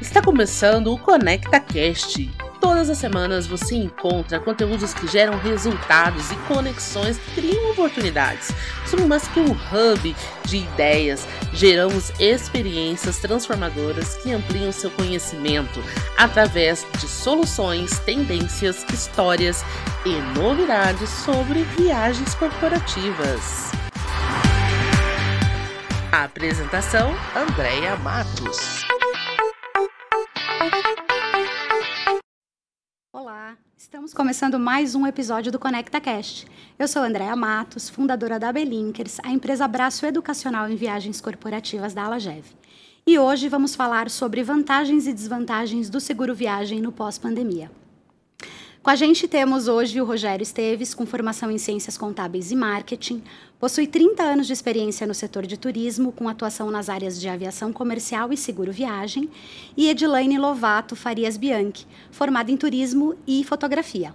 Está começando o Conecta Cast. Todas as semanas você encontra conteúdos que geram resultados e conexões que criam oportunidades. Somos mais que um hub de ideias, geramos experiências transformadoras que ampliam seu conhecimento através de soluções, tendências, histórias e novidades sobre viagens corporativas. A apresentação: Andréia Matos. Olá, estamos começando mais um episódio do Conecta Cast. Eu sou Andréa Matos, fundadora da Belinkers, a empresa braço educacional em viagens corporativas da Alagev. E hoje vamos falar sobre vantagens e desvantagens do seguro viagem no pós-pandemia. Com a gente temos hoje o Rogério Esteves, com formação em Ciências Contábeis e Marketing, possui 30 anos de experiência no setor de turismo, com atuação nas áreas de aviação comercial e seguro viagem, e Edilaine Lovato Farias Bianchi, formada em turismo e fotografia.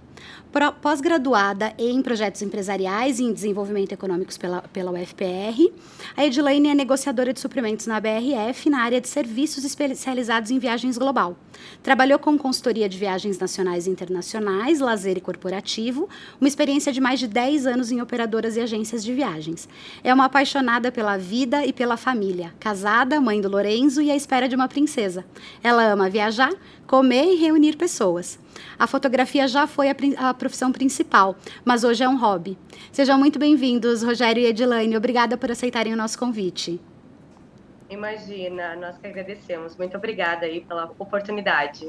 Pós-graduada em projetos empresariais e em desenvolvimento econômicos pela, pela UFPR, a Edilaine é negociadora de suprimentos na BRF na área de serviços especializados em viagens global. Trabalhou com consultoria de viagens nacionais e internacionais, lazer e corporativo, uma experiência de mais de 10 anos em operadoras e agências de viagens. É uma apaixonada pela vida e pela família, casada, mãe do Lorenzo e à espera de uma princesa. Ela ama viajar, comer e reunir pessoas. A fotografia já foi a, a, profissão principal, mas hoje é um hobby. Sejam muito bem-vindos, Rogério e Edilane. Obrigada por aceitarem o nosso convite. Imagina, nós que agradecemos. Muito obrigada aí pela oportunidade.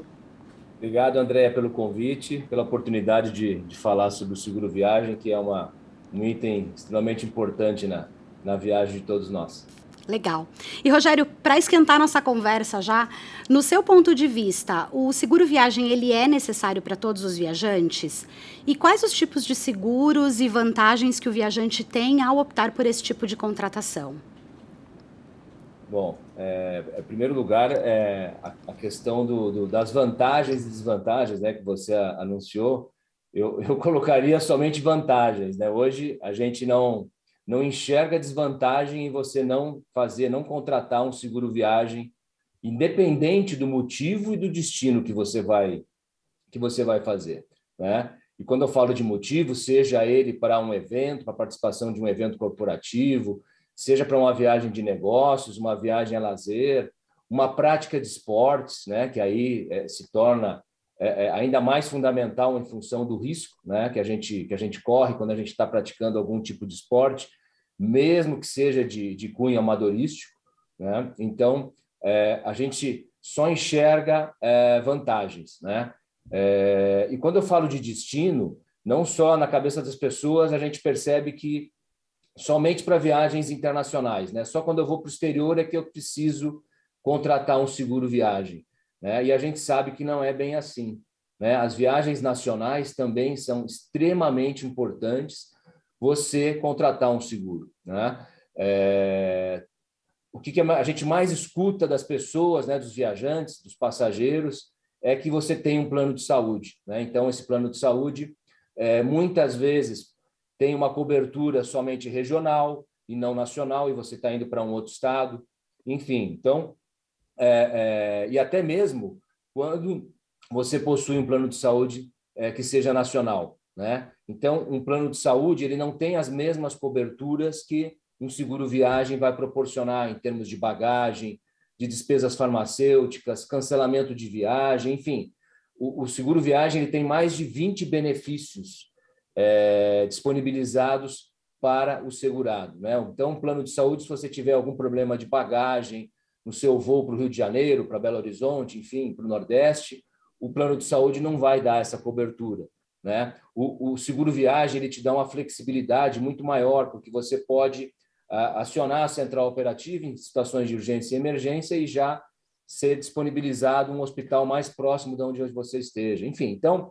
Obrigado, Andréia, pelo convite, pela oportunidade de, de falar sobre o seguro viagem, que é uma, um item extremamente importante na, na viagem de todos nós. Legal. E Rogério, para esquentar nossa conversa já, no seu ponto de vista, o seguro viagem ele é necessário para todos os viajantes? E quais os tipos de seguros e vantagens que o viajante tem ao optar por esse tipo de contratação? Bom, é, em primeiro lugar, é, a, a questão do, do, das vantagens e desvantagens né, que você anunciou, eu, eu colocaria somente vantagens. Né? Hoje, a gente não não enxerga desvantagem em você não fazer, não contratar um seguro viagem, independente do motivo e do destino que você vai que você vai fazer, né? E quando eu falo de motivo, seja ele para um evento, para participação de um evento corporativo, seja para uma viagem de negócios, uma viagem a lazer, uma prática de esportes, né? Que aí é, se torna é, é, ainda mais fundamental em função do risco, né? Que a gente que a gente corre quando a gente está praticando algum tipo de esporte mesmo que seja de, de cunho amadorístico. Né? Então, é, a gente só enxerga é, vantagens. Né? É, e quando eu falo de destino, não só na cabeça das pessoas, a gente percebe que somente para viagens internacionais, né? só quando eu vou para o exterior é que eu preciso contratar um seguro viagem. Né? E a gente sabe que não é bem assim. Né? As viagens nacionais também são extremamente importantes você contratar um seguro. Né? É, o que, que, a gente mais escuta das pessoas, né, dos viajantes, dos passageiros, é que você tem um plano de saúde. Né? Então, esse plano de saúde, é, muitas vezes, tem uma cobertura somente regional e não nacional, e você está indo para um outro estado. Enfim, então, é, é, e até mesmo quando você possui um plano de saúde é, que seja nacional. Né? Então, um plano de saúde ele não tem as mesmas coberturas que um seguro viagem vai proporcionar em termos de bagagem, de despesas farmacêuticas, cancelamento de viagem, enfim. O, o seguro viagem ele tem mais de 20 benefícios é, disponibilizados para o segurado. Né? Então, um plano de saúde, se você tiver algum problema de bagagem no seu voo para o Rio de Janeiro, para Belo Horizonte, enfim, para o Nordeste, o plano de saúde não vai dar essa cobertura. Né? O, o, seguro viagem ele te dá uma flexibilidade muito maior, porque você pode uh, acionar a central operativa em situações de urgência e emergência e já ser disponibilizado um hospital mais próximo de onde você esteja. Enfim, então,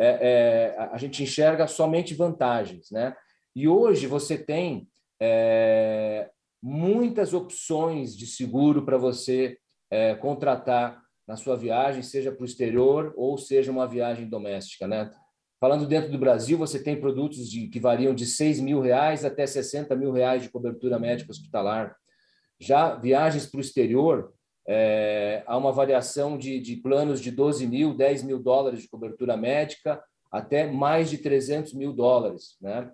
é, é, a gente enxerga somente vantagens. Né? E hoje você tem é, muitas opções de seguro para você é, contratar na sua viagem, seja para o exterior ou seja uma viagem doméstica. Né? Falando dentro do Brasil, você tem produtos de, que variam de 6 mil reais até 60 mil reais de cobertura médica hospitalar. Já viagens para o exterior, é, há uma variação de, de planos de 12 mil, 10 mil dólares de cobertura médica, até mais de 300 mil dólares. Né?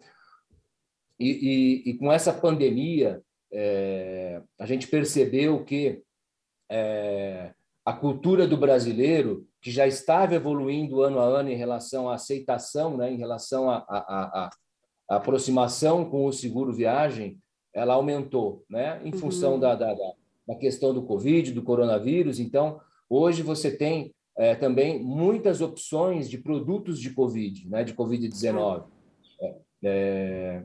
E, e, e com essa pandemia, é, a gente percebeu que é, a cultura do brasileiro, que já estava evoluindo ano a ano em relação à aceitação, né, em relação à aproximação com o seguro viagem, ela aumentou, né, em função uhum. da, da, da, questão do Covid, do coronavírus. Então, hoje você tem é, também muitas opções de produtos de Covid, né, de Covid-19. É, é,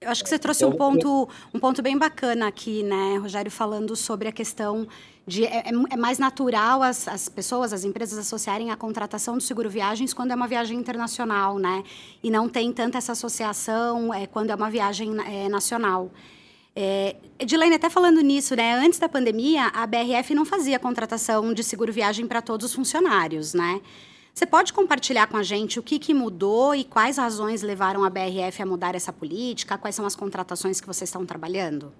eu acho que você trouxe um ponto, um ponto bem bacana aqui, né, Rogério, falando sobre a questão de é, é, é mais natural as, as pessoas, as empresas associarem a contratação do seguro viagens quando é uma viagem internacional, né? E não tem tanta essa associação é, quando é uma viagem é, nacional. É, Edilene, até falando nisso, né? Antes da pandemia, a BRF não fazia contratação de seguro viagem para todos os funcionários, né? Você pode compartilhar com a gente o que, que mudou e quais razões levaram a BRF a mudar essa política? Quais são as contratações que vocês estão trabalhando?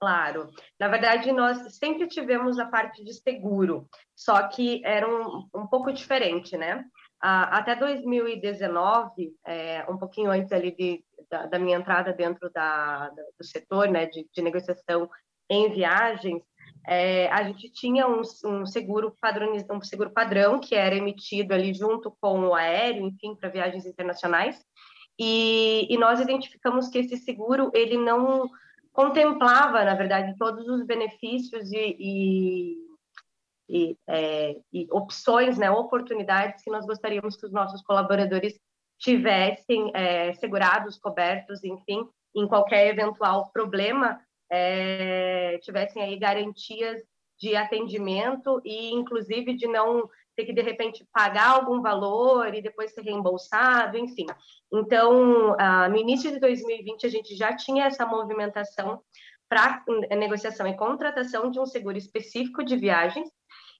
Claro. Na verdade, nós sempre tivemos a parte de seguro, só que era um, um pouco diferente, né? Até 2019, é, um pouquinho antes ali de, da, da minha entrada dentro da, do setor né, de, de negociação em viagens, é, a gente tinha um, um seguro padronizado, um seguro padrão que era emitido ali junto com o aéreo, enfim, para viagens internacionais. E, e, nós identificamos que esse seguro ele não contemplava, na verdade, todos os benefícios e, e, e, é, e opções, né, oportunidades que nós gostaríamos que os nossos colaboradores tivessem é, segurados, cobertos, enfim, em qualquer eventual problema é, tivessem aí garantias de atendimento e, inclusive, de não ter que, de repente, pagar algum valor e depois ser reembolsado, enfim. Então, ah, no início de 2020, a gente já tinha essa movimentação para negociação e contratação de um seguro específico de viagens.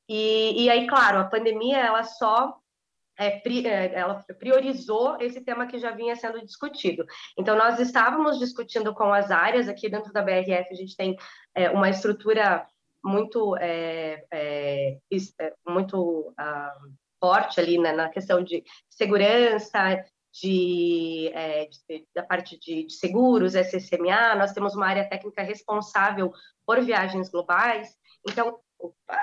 E, e aí, claro, a pandemia, ela só é, é, ela priorizou esse tema que já vinha sendo discutido. Então, nós estávamos discutindo com as áreas, aqui dentro da BRF, a gente tem é, uma estrutura muito, é, é, é muito uh, forte ali né, na questão de segurança, de, de da parte de, de seguros, SSMA, nós temos uma área técnica responsável por viagens globais. Então, opa,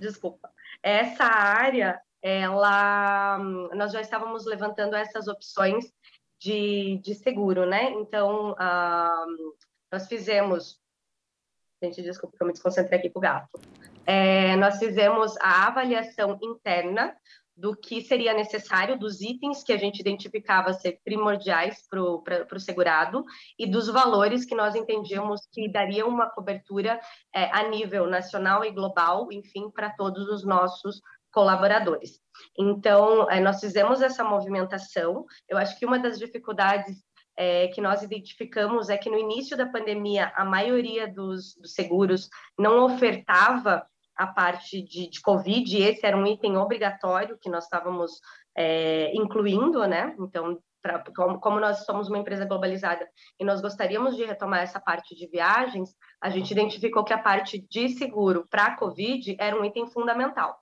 desculpa, essa área ela, nós já estávamos levantando essas opções de, de seguro, né? Então, ah, nós fizemos, gente, desculpa que eu me desconcentrei aqui com o gato. É, nós fizemos a avaliação interna do que seria necessário, dos itens que a gente identificava ser primordiais para o segurado e dos valores que nós entendíamos que daria uma cobertura é, a nível nacional e global, enfim, para todos os nossos colaboradores. Então, é, nós fizemos essa movimentação. Eu acho que uma das dificuldades é, que nós identificamos é que no início da pandemia, a maioria dos, dos seguros não ofertava a parte de, de, Covid, e esse era um item obrigatório que nós estávamos é, incluindo, né? Então, pra, como, como, nós somos uma empresa globalizada e nós gostaríamos de retomar essa parte de viagens, a gente identificou que a parte de seguro para Covid era um item fundamental.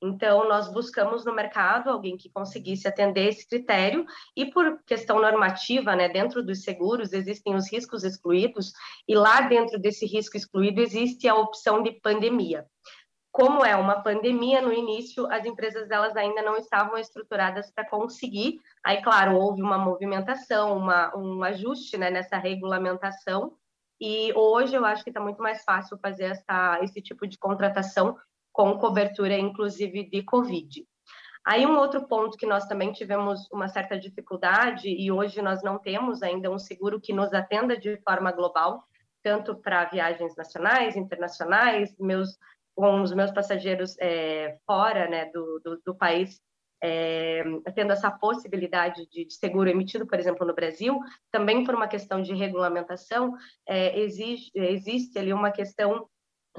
Então, nós buscamos no mercado alguém que conseguisse atender esse critério, e por questão normativa, né, dentro dos seguros existem os riscos excluídos, e lá dentro desse risco excluído existe a opção de pandemia. Como é uma pandemia, no início as empresas elas ainda não estavam estruturadas para conseguir. Aí, claro, houve uma movimentação, uma, um ajuste né, nessa regulamentação, e hoje eu acho que está muito mais fácil fazer essa, esse tipo de contratação com cobertura, inclusive, de Covid. Aí, um outro ponto que nós também tivemos uma certa dificuldade, e hoje nós não temos ainda um seguro que nos atenda de forma global, tanto para viagens nacionais, internacionais, meus, com os meus passageiros é, fora né, do, do, do país, é, tendo essa possibilidade de, de, seguro emitido, por exemplo, no Brasil, também por uma questão de regulamentação, é, existe, existe ali uma questão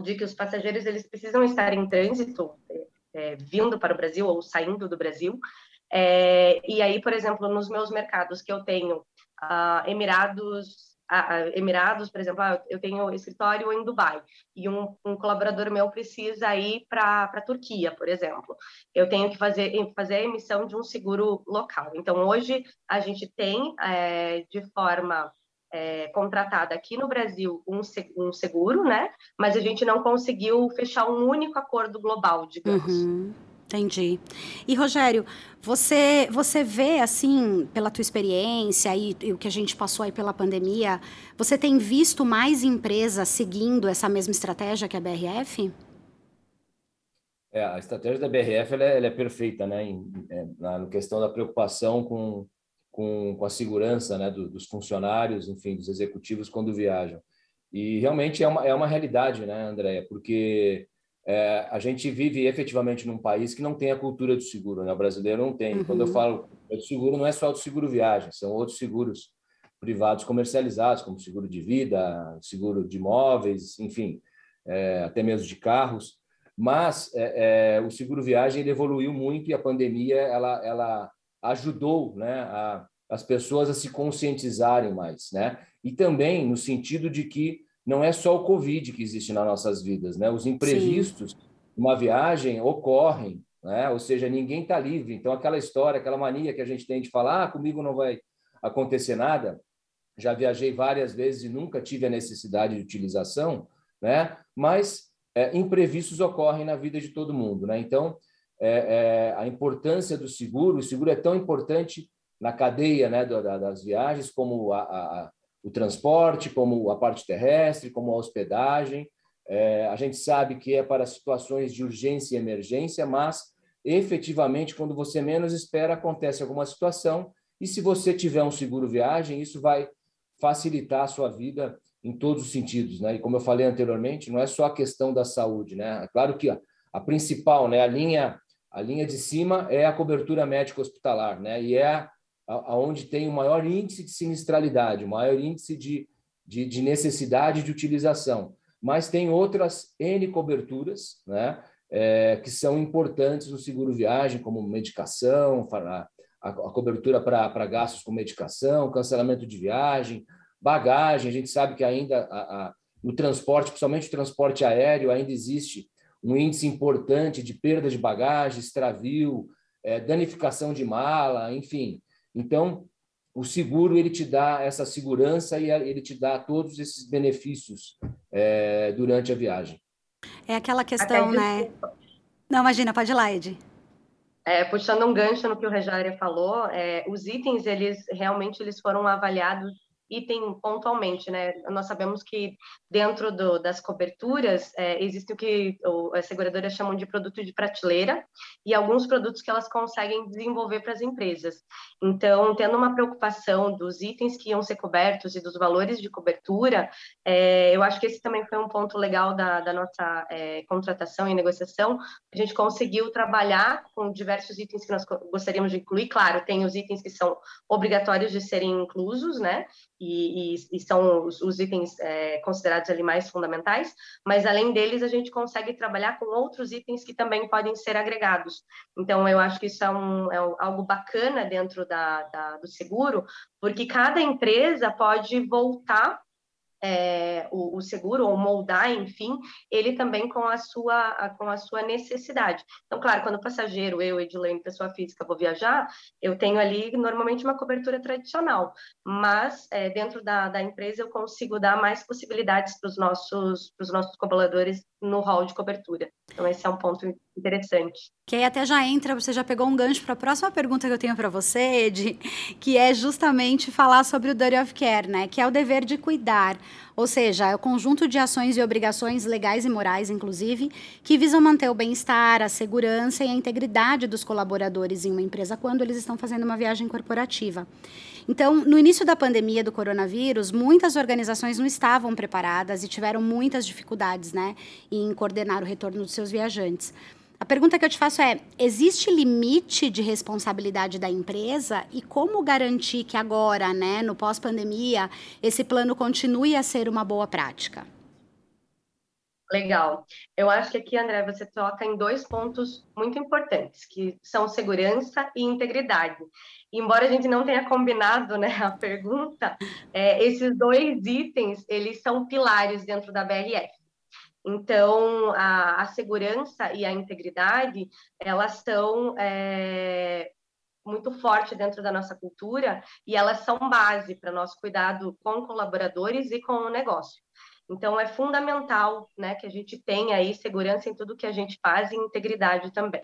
de que os passageiros eles precisam estar em trânsito, é, é, vindo para o Brasil ou saindo do Brasil. É, e aí, por exemplo, nos meus mercados que eu tenho, uh, Emirados Emirados, por exemplo, ah, eu tenho escritório em Dubai e um, um colaborador meu precisa ir para a Turquia, por exemplo. Eu tenho que fazer, fazer a emissão de um seguro local. Então, hoje, a gente tem, é, de forma é, contratada aqui no Brasil um, um, seguro, né? Mas a gente não conseguiu fechar um único acordo global, digamos. Uhum. Entendi. E Rogério, você você vê assim, pela tua experiência e, e, o que a gente passou aí pela pandemia, você tem visto mais empresas seguindo essa mesma estratégia que a BRF? É, a estratégia da BRF ela é, ela é perfeita, né? Em, é, na questão da preocupação com, com, com a segurança né? Do, dos funcionários, enfim, dos executivos quando viajam. E realmente é uma, é uma realidade, né, Andréia? Porque é, a gente vive efetivamente num país que não tem a cultura do seguro, né? O brasileiro não tem. Uhum. Quando eu uhum. falo de seguro, não é só o seguro viagem, são outros seguros privados comercializados, como seguro de vida, seguro de imóveis, enfim, é, até mesmo de carros. Mas é, é o seguro viagem ele evoluiu muito e a pandemia ela, ela ajudou, né, a, as pessoas a se conscientizarem mais, né? E também no sentido de que não é só o Covid que existe nas nossas vidas, né? Os imprevistos, Sim. uma viagem ocorrem, né? Ou seja, ninguém está livre. Então, aquela história, aquela mania que a gente tem de falar, ah, comigo não vai acontecer nada. Já viajei várias vezes e nunca tive a necessidade de utilização, né? Mas é, imprevistos ocorrem na vida de todo mundo, né? Então, é, é, a importância do seguro, o seguro é tão importante na cadeia né, das viagens como a, a o transporte, como a parte terrestre, como a hospedagem. É, a gente sabe que é para situações de urgência e emergência, mas efetivamente, quando você menos espera, acontece alguma situação. E se você tiver um seguro viagem, isso vai facilitar a sua vida em todos os sentidos, né? E como eu falei anteriormente, não é só a questão da saúde, né? É claro que a, a principal, né, a linha a linha de cima é a cobertura médica hospitalar, né? E é aonde tem o maior índice de sinistralidade, o maior índice de, de, de, necessidade de utilização. Mas tem outras N coberturas né, é, que são importantes no seguro viagem, como medicação, a, a, a cobertura para gastos com medicação, cancelamento de viagem, bagagem. A gente sabe que ainda a, a, no transporte, principalmente o transporte aéreo, ainda existe um índice importante de perda de bagagem, extravio, é, danificação de mala, enfim. Então, o seguro ele te dá essa segurança e ele te dá todos esses benefícios é, durante a viagem. É aquela questão, né? Não, imagina, pode ir lá, Ed. É, puxando um gancho no que o Rogério falou, é, os itens, eles realmente eles foram avaliados item pontualmente, né? Nós sabemos que dentro do, das coberturas é, existe o que as seguradoras chamam de produto de prateleira e alguns produtos que elas conseguem desenvolver para as empresas. Então, tendo uma preocupação dos itens que iam ser cobertos e dos valores de cobertura, é, eu acho que esse também foi um ponto legal da, da nossa é, contratação e negociação. A gente conseguiu trabalhar com diversos itens que nós gostaríamos de incluir. Claro, tem os itens que são obrigatórios de serem inclusos, né? E, e, e são os, os itens é, considerados ali mais fundamentais, mas além deles a gente consegue trabalhar com outros itens que também podem ser agregados. Então eu acho que isso é, um, é algo bacana dentro da, da, do seguro, porque cada empresa pode voltar é, o, o, seguro ou moldar, enfim, ele também com a sua com a sua necessidade. Então, claro, quando o passageiro, eu, Edilene, pessoa física, vou viajar, eu tenho ali normalmente uma cobertura tradicional, mas é, dentro da, da empresa eu consigo dar mais possibilidades para os nossos para os nossos colaboradores no hall de cobertura. Então, esse é um ponto interessante. Que aí até já entra, você já pegou um gancho para a próxima pergunta que eu tenho para você, Ed, que é justamente falar sobre o duty of care, né? Que é o dever de cuidar. Ou seja, é o conjunto de ações e obrigações legais e morais, inclusive, que visam manter o bem-estar, a segurança e a integridade dos colaboradores em uma empresa quando eles estão fazendo uma viagem corporativa. Então, no início da pandemia do coronavírus, muitas organizações não estavam preparadas e tiveram muitas dificuldades né, em coordenar o retorno dos seus viajantes. A pergunta que eu te faço é: existe limite de responsabilidade da empresa e como garantir que agora, né, no pós-pandemia, esse plano continue a ser uma boa prática? Legal. Eu acho que aqui, André, você toca em dois pontos muito importantes, que são segurança e integridade. E, embora a gente não tenha combinado né, a pergunta, é, esses dois itens, eles são pilares dentro da BRF. Então, a, a segurança e a integridade, elas são é, muito forte dentro da nossa cultura e elas são base para nosso cuidado com colaboradores e com o negócio. Então, é fundamental né, que a gente tenha aí segurança em tudo que a gente faz e integridade também.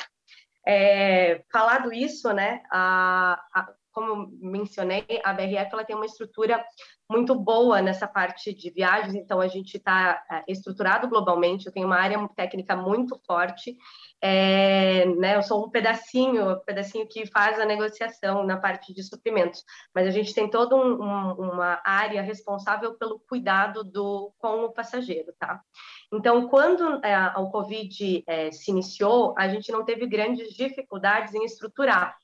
É, falado isso, né, a, a, como mencionei, a BRF ela tem uma estrutura muito boa nessa parte de viagens, então a gente está é, estruturado globalmente, eu tenho uma área técnica muito forte, é, né, eu sou um pedacinho, um pedacinho que faz a negociação na parte de suprimentos, mas a gente tem toda um, um, uma área responsável pelo cuidado do, com o passageiro, tá? Então, quando é, o Covid é, se iniciou, a gente não teve grandes dificuldades em estruturar,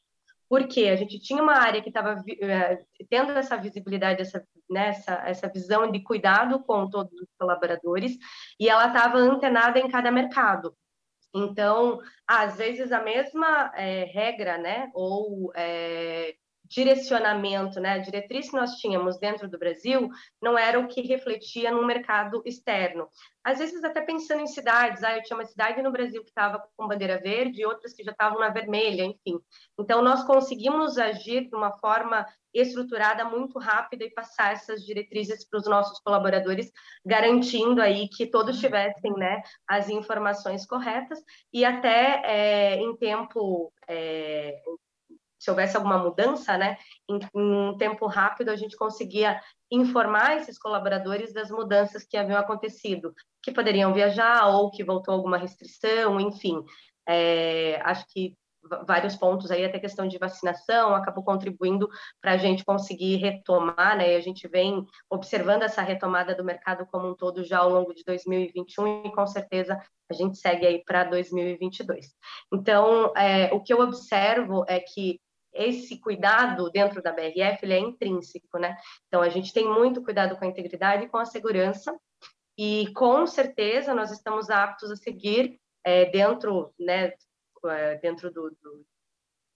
porque a gente tinha uma área que estava eh, tendo essa visibilidade, essa, né, essa, essa visão de cuidado com todos os colaboradores, e ela estava antenada em cada mercado. Então, às vezes a mesma é, regra, né, ou é, direcionamento, né, a diretriz que nós tínhamos dentro do Brasil não era o que refletia no mercado externo. Às vezes até pensando em cidades, ah, eu tinha uma cidade no Brasil que estava com bandeira verde e outras que já estavam na vermelha, enfim. Então nós conseguimos agir de uma forma estruturada muito rápida e passar essas diretrizes para os nossos colaboradores, garantindo aí que todos tivessem, né, as informações corretas e até é, em tempo é, se houvesse alguma mudança, né, em, em, um tempo rápido a gente conseguia informar esses colaboradores das mudanças que haviam acontecido, que poderiam viajar ou que voltou alguma restrição, enfim. É, acho que vários pontos aí, até questão de vacinação, acabou contribuindo para a gente conseguir retomar, né? E a gente vem observando essa retomada do mercado como um todo já ao longo de 2021 e com certeza a gente segue aí para 2022. Então, é, o que eu observo é que esse cuidado dentro da BRF ele é intrínseco, né? Então a gente tem muito cuidado com a integridade e com a segurança e com certeza nós estamos aptos a seguir é, dentro, né, é, dentro do, do,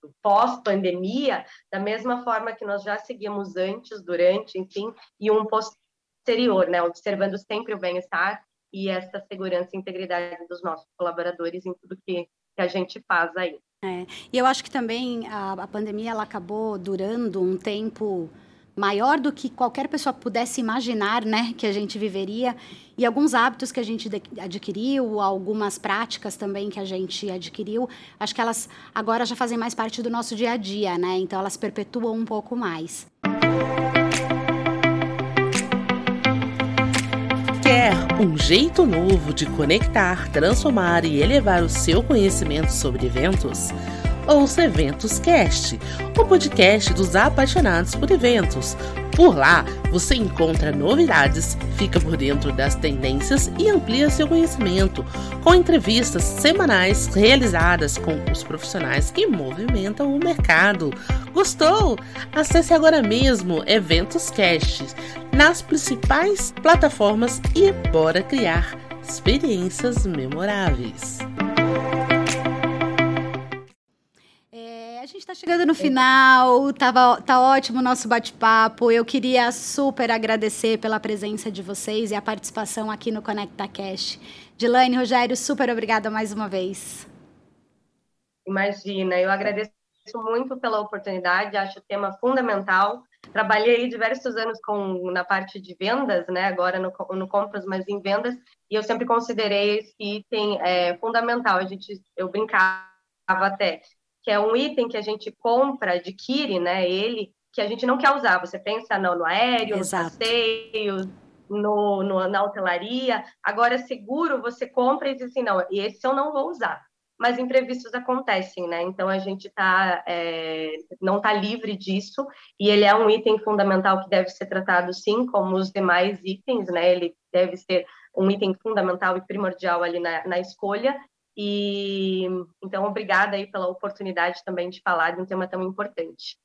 do pós-pandemia, da mesma forma que nós já seguimos antes, durante, enfim, e um posterior, né, observando sempre o bem-estar e essa segurança e integridade dos nossos colaboradores em tudo que, que a gente faz aí. É, e eu acho que também a, a pandemia ela acabou durando um tempo maior do que qualquer pessoa pudesse imaginar, né, que a gente viveria. E alguns hábitos que a gente adquiriu, algumas práticas também que a gente adquiriu, acho que elas agora já fazem mais parte do nosso dia a dia, né? Então elas perpetuam um pouco mais. Um jeito novo de conectar, transformar e elevar o seu conhecimento sobre eventos? Ouça Eventos Cast, o podcast dos apaixonados por eventos. Por lá, você encontra novidades, fica por dentro das tendências e amplia seu conhecimento, com entrevistas semanais realizadas com os profissionais que movimentam o mercado. Gostou? Acesse agora mesmo Eventos Cast nas principais plataformas e bora criar experiências memoráveis. Chegando no final, tava, tá ótimo o nosso bate-papo. Eu queria super agradecer pela presença de vocês e a participação aqui no Conecta Cash. Dilane, Rogério, super obrigada mais uma vez. Imagina, eu agradeço muito pela oportunidade, acho o tema fundamental. Trabalhei diversos anos com, na parte de vendas, né? agora no, no compras, mas em vendas, e eu sempre considerei esse item é, fundamental. A gente, eu brincava até que é um item que a gente compra, adquire, né? Ele que a gente não quer usar. Você pensa no, no aéreo, Exato. no passeio, no, no, na hotelaria. Agora, seguro, você compra e diz assim, não, esse eu não vou usar. Mas imprevistos acontecem, né? Então a gente tá, é, não está livre disso e ele é um item fundamental que deve ser tratado sim, como os demais itens, né? Ele deve ser um item fundamental e primordial ali na, na escolha e então obrigada aí pela oportunidade também de falar de um tema tão importante.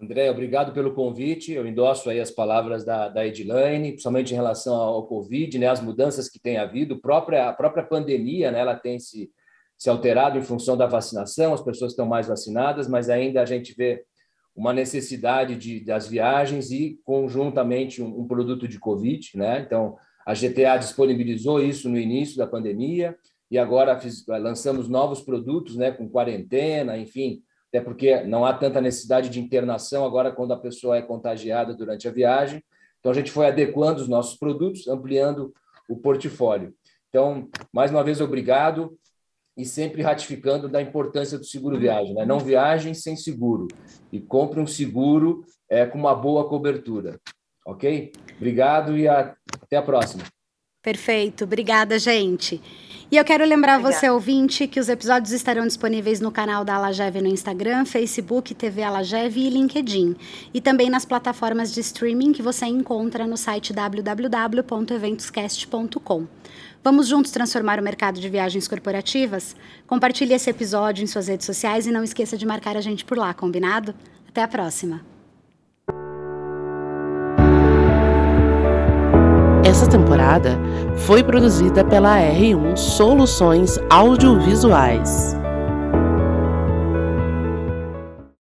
André, obrigado pelo convite. Eu endosso aí as palavras da, da Edilane, principalmente em relação ao Covid, né, as mudanças que tem havido, própria, a própria pandemia, né, ela tem se, se alterado em função da vacinação, as pessoas estão mais vacinadas, mas ainda a gente vê uma necessidade de, das viagens e, conjuntamente, um, um produto de Covid. Né? Então, a GTA disponibilizou isso no início da pandemia e agora fiz, lançamos novos produtos né, com quarentena, enfim, até porque não há tanta necessidade de internação agora quando a pessoa é contagiada durante a viagem. Então, a gente foi adequando os nossos produtos, ampliando o portfólio. Então, mais uma vez, obrigado e sempre ratificando da importância do seguro viagem. Né? Não viagem sem seguro e compre um seguro é, com uma boa cobertura. Ok? Obrigado e a, até a próxima. Perfeito. Obrigada, gente. E eu quero lembrar Obrigada. você, ouvinte, que os episódios estarão disponíveis no canal da Alageve no Instagram, Facebook, TV Alageve e LinkedIn. E também nas plataformas de streaming que você encontra no site www.eventoscast.com. Vamos juntos transformar o mercado de viagens corporativas? Compartilhe esse episódio em suas redes sociais e não esqueça de marcar a gente por lá, combinado? Até a próxima! Essa temporada foi produzida pela R1 Soluções Audiovisuais.